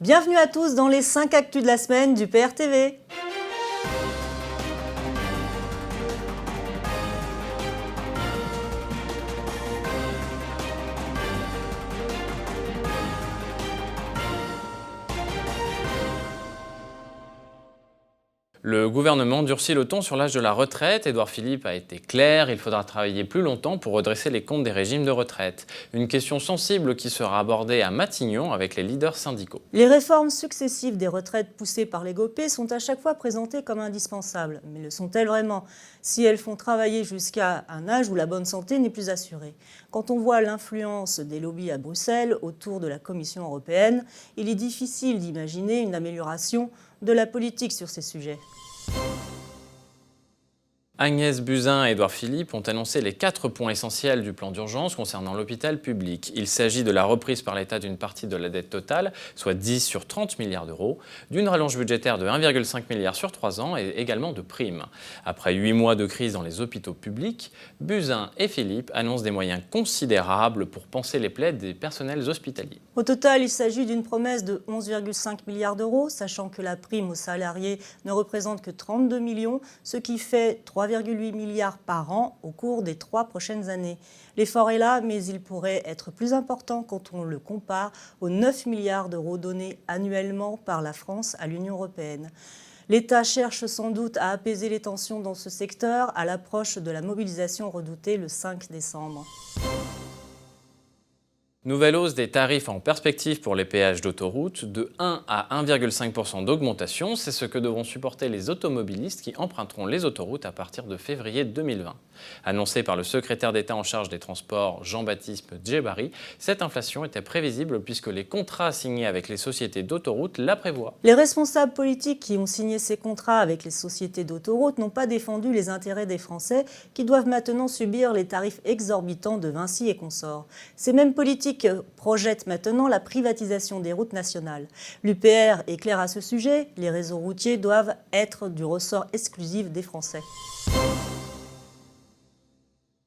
Bienvenue à tous dans les 5 actus de la semaine du PRTV. Le gouvernement durcit le ton sur l'âge de la retraite. Édouard Philippe a été clair, il faudra travailler plus longtemps pour redresser les comptes des régimes de retraite. Une question sensible qui sera abordée à Matignon avec les leaders syndicaux. Les réformes successives des retraites poussées par les GOPÉ sont à chaque fois présentées comme indispensables. Mais le sont-elles vraiment? Si elles font travailler jusqu'à un âge où la bonne santé n'est plus assurée Quand on voit l'influence des lobbies à Bruxelles autour de la Commission européenne, il est difficile d'imaginer une amélioration de la politique sur ces sujets. Agnès Buzyn et Édouard Philippe ont annoncé les quatre points essentiels du plan d'urgence concernant l'hôpital public. Il s'agit de la reprise par l'État d'une partie de la dette totale, soit 10 sur 30 milliards d'euros, d'une rallonge budgétaire de 1,5 milliard sur 3 ans et également de primes. Après 8 mois de crise dans les hôpitaux publics, Buzyn et Philippe annoncent des moyens considérables pour penser les plaies des personnels hospitaliers. Au total, il s'agit d'une promesse de 11,5 milliards d'euros, sachant que la prime aux salariés ne représente que 32 millions, ce qui fait 3 3,8 milliards par an au cours des trois prochaines années. L'effort est là, mais il pourrait être plus important quand on le compare aux 9 milliards d'euros donnés annuellement par la France à l'Union européenne. L'État cherche sans doute à apaiser les tensions dans ce secteur à l'approche de la mobilisation redoutée le 5 décembre. Nouvelle hausse des tarifs en perspective pour les péages d'autoroute de 1 à 1,5% d'augmentation, c'est ce que devront supporter les automobilistes qui emprunteront les autoroutes à partir de février 2020. Annoncé par le secrétaire d'État en charge des transports Jean-Baptiste Djebari, cette inflation était prévisible puisque les contrats signés avec les sociétés d'autoroutes la prévoient. Les responsables politiques qui ont signé ces contrats avec les sociétés d'autoroutes n'ont pas défendu les intérêts des Français qui doivent maintenant subir les tarifs exorbitants de Vinci et consorts. Ces mêmes politiques projette maintenant la privatisation des routes nationales. L'UPR est clair à ce sujet, les réseaux routiers doivent être du ressort exclusif des Français.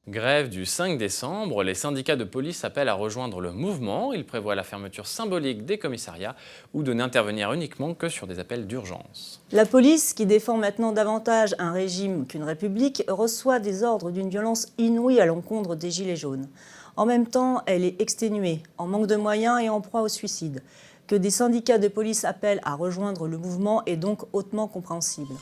Grève du 5 décembre, les syndicats de police appellent à rejoindre le mouvement. Ils prévoient la fermeture symbolique des commissariats ou de n'intervenir uniquement que sur des appels d'urgence. La police, qui défend maintenant davantage un régime qu'une république, reçoit des ordres d'une violence inouïe à l'encontre des Gilets jaunes. En même temps, elle est exténuée, en manque de moyens et en proie au suicide. Que des syndicats de police appellent à rejoindre le mouvement est donc hautement compréhensible.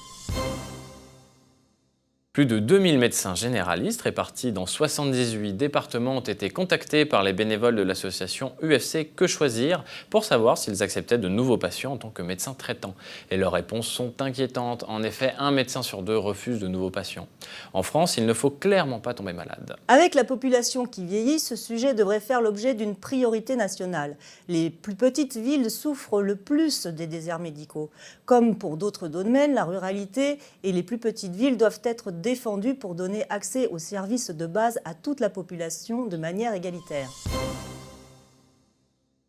Plus de 2000 médecins généralistes répartis dans 78 départements ont été contactés par les bénévoles de l'association UFC Que Choisir pour savoir s'ils acceptaient de nouveaux patients en tant que médecins traitants. Et leurs réponses sont inquiétantes. En effet, un médecin sur deux refuse de nouveaux patients. En France, il ne faut clairement pas tomber malade. Avec la population qui vieillit, ce sujet devrait faire l'objet d'une priorité nationale. Les plus petites villes souffrent le plus des déserts médicaux. Comme pour d'autres domaines, la ruralité et les plus petites villes doivent être défendu pour donner accès aux services de base à toute la population de manière égalitaire.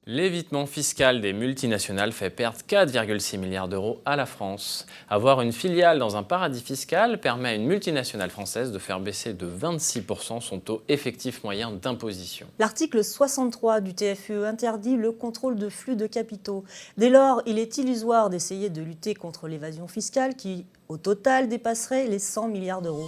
L'évitement fiscal des multinationales fait perdre 4,6 milliards d'euros à la France. Avoir une filiale dans un paradis fiscal permet à une multinationale française de faire baisser de 26% son taux effectif moyen d'imposition. L'article 63 du TFE interdit le contrôle de flux de capitaux. Dès lors, il est illusoire d'essayer de lutter contre l'évasion fiscale qui, au total, dépasserait les 100 milliards d'euros.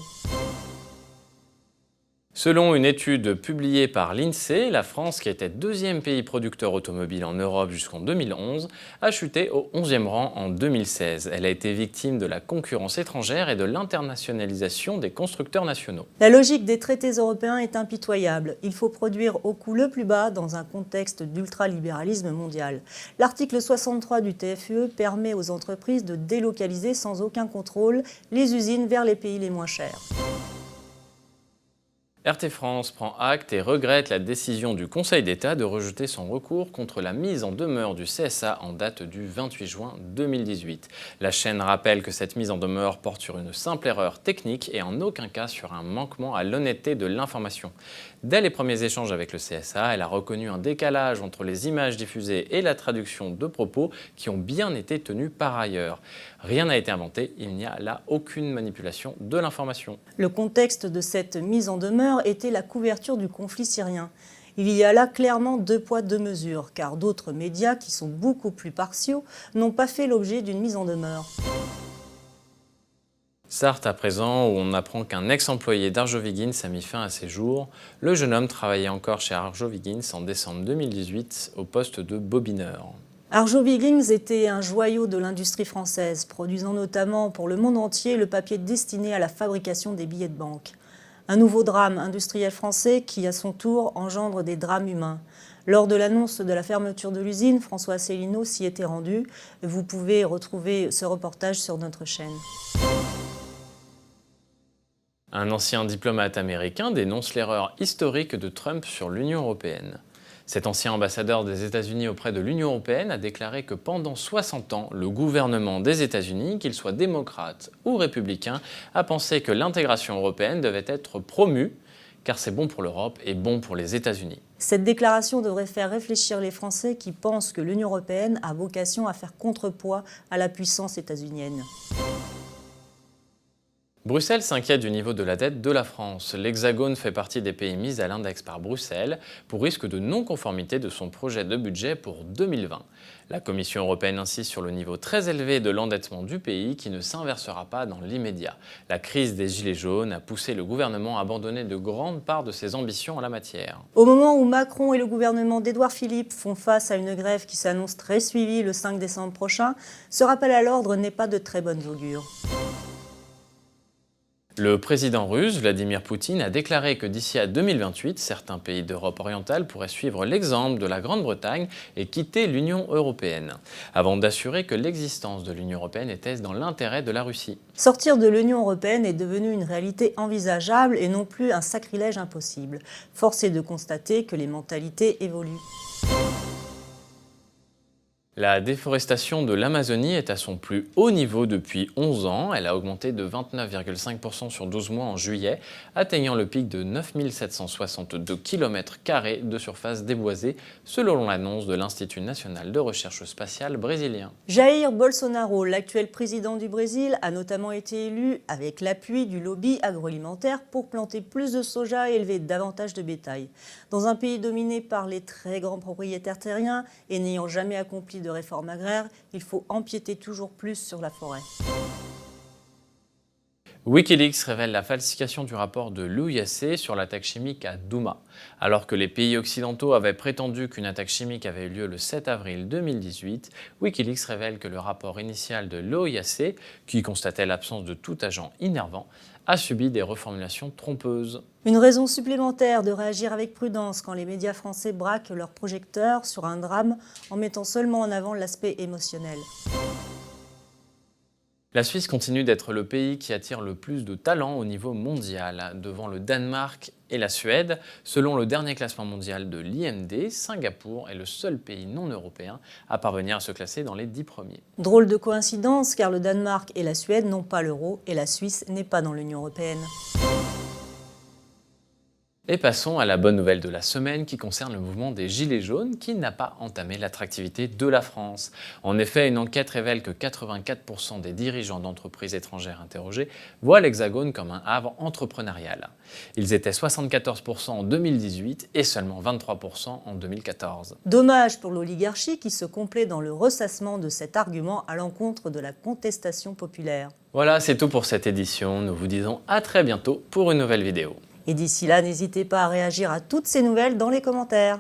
Selon une étude publiée par l'INSEE, la France, qui était deuxième pays producteur automobile en Europe jusqu'en 2011, a chuté au 11e rang en 2016. Elle a été victime de la concurrence étrangère et de l'internationalisation des constructeurs nationaux. La logique des traités européens est impitoyable. Il faut produire au coût le plus bas dans un contexte d'ultralibéralisme mondial. L'article 63 du TFUE permet aux entreprises de délocaliser sans aucun contrôle les usines vers les pays les moins chers. RT France prend acte et regrette la décision du Conseil d'État de rejeter son recours contre la mise en demeure du CSA en date du 28 juin 2018. La chaîne rappelle que cette mise en demeure porte sur une simple erreur technique et en aucun cas sur un manquement à l'honnêteté de l'information. Dès les premiers échanges avec le CSA, elle a reconnu un décalage entre les images diffusées et la traduction de propos qui ont bien été tenus par ailleurs. Rien n'a été inventé, il n'y a là aucune manipulation de l'information. Le contexte de cette mise en demeure était la couverture du conflit syrien. Il y a là clairement deux poids, deux mesures, car d'autres médias, qui sont beaucoup plus partiaux, n'ont pas fait l'objet d'une mise en demeure. Sarthe à présent, où on apprend qu'un ex-employé d'Arjoviggins a mis fin à ses jours. Le jeune homme travaillait encore chez Arjoviggins en décembre 2018 au poste de bobineur. Arjoviggins était un joyau de l'industrie française, produisant notamment pour le monde entier le papier destiné à la fabrication des billets de banque. Un nouveau drame industriel français qui, à son tour, engendre des drames humains. Lors de l'annonce de la fermeture de l'usine, François Asselineau s'y était rendu. Vous pouvez retrouver ce reportage sur notre chaîne. Un ancien diplomate américain dénonce l'erreur historique de Trump sur l'Union européenne. Cet ancien ambassadeur des États-Unis auprès de l'Union européenne a déclaré que pendant 60 ans, le gouvernement des États-Unis, qu'il soit démocrate ou républicain, a pensé que l'intégration européenne devait être promue car c'est bon pour l'Europe et bon pour les États-Unis. Cette déclaration devrait faire réfléchir les Français qui pensent que l'Union européenne a vocation à faire contrepoids à la puissance états-unienne. Bruxelles s'inquiète du niveau de la dette de la France. L'Hexagone fait partie des pays mis à l'index par Bruxelles pour risque de non-conformité de son projet de budget pour 2020. La Commission européenne insiste sur le niveau très élevé de l'endettement du pays qui ne s'inversera pas dans l'immédiat. La crise des Gilets jaunes a poussé le gouvernement à abandonner de grandes parts de ses ambitions en la matière. Au moment où Macron et le gouvernement d'Édouard Philippe font face à une grève qui s'annonce très suivie le 5 décembre prochain, ce rappel à l'ordre n'est pas de très bonnes augures. Le président russe, Vladimir Poutine, a déclaré que d'ici à 2028, certains pays d'Europe orientale pourraient suivre l'exemple de la Grande-Bretagne et quitter l'Union européenne, avant d'assurer que l'existence de l'Union européenne était dans l'intérêt de la Russie. Sortir de l'Union européenne est devenu une réalité envisageable et non plus un sacrilège impossible. Force est de constater que les mentalités évoluent. La déforestation de l'Amazonie est à son plus haut niveau depuis 11 ans. Elle a augmenté de 29,5% sur 12 mois en juillet, atteignant le pic de 9762 km de surface déboisée, selon l'annonce de l'Institut national de recherche spatiale brésilien. Jair Bolsonaro, l'actuel président du Brésil, a notamment été élu avec l'appui du lobby agroalimentaire pour planter plus de soja et élever davantage de bétail. Dans un pays dominé par les très grands propriétaires terriens et n'ayant jamais accompli de réforme il faut empiéter toujours plus sur la forêt. Wikileaks révèle la falsification du rapport de l'OIAC sur l'attaque chimique à Douma. Alors que les pays occidentaux avaient prétendu qu'une attaque chimique avait eu lieu le 7 avril 2018, Wikileaks révèle que le rapport initial de l'OIAC, qui constatait l'absence de tout agent innervant, a subi des reformulations trompeuses. Une raison supplémentaire de réagir avec prudence quand les médias français braquent leurs projecteurs sur un drame en mettant seulement en avant l'aspect émotionnel. La Suisse continue d'être le pays qui attire le plus de talents au niveau mondial, devant le Danemark et la Suède. Selon le dernier classement mondial de l'IMD, Singapour est le seul pays non européen à parvenir à se classer dans les dix premiers. Drôle de coïncidence, car le Danemark et la Suède n'ont pas l'euro et la Suisse n'est pas dans l'Union européenne. Et passons à la bonne nouvelle de la semaine qui concerne le mouvement des Gilets jaunes qui n'a pas entamé l'attractivité de la France. En effet, une enquête révèle que 84% des dirigeants d'entreprises étrangères interrogés voient l'Hexagone comme un havre entrepreneurial. Ils étaient 74% en 2018 et seulement 23% en 2014. Dommage pour l'oligarchie qui se complaît dans le ressassement de cet argument à l'encontre de la contestation populaire. Voilà, c'est tout pour cette édition. Nous vous disons à très bientôt pour une nouvelle vidéo. Et d'ici là, n'hésitez pas à réagir à toutes ces nouvelles dans les commentaires.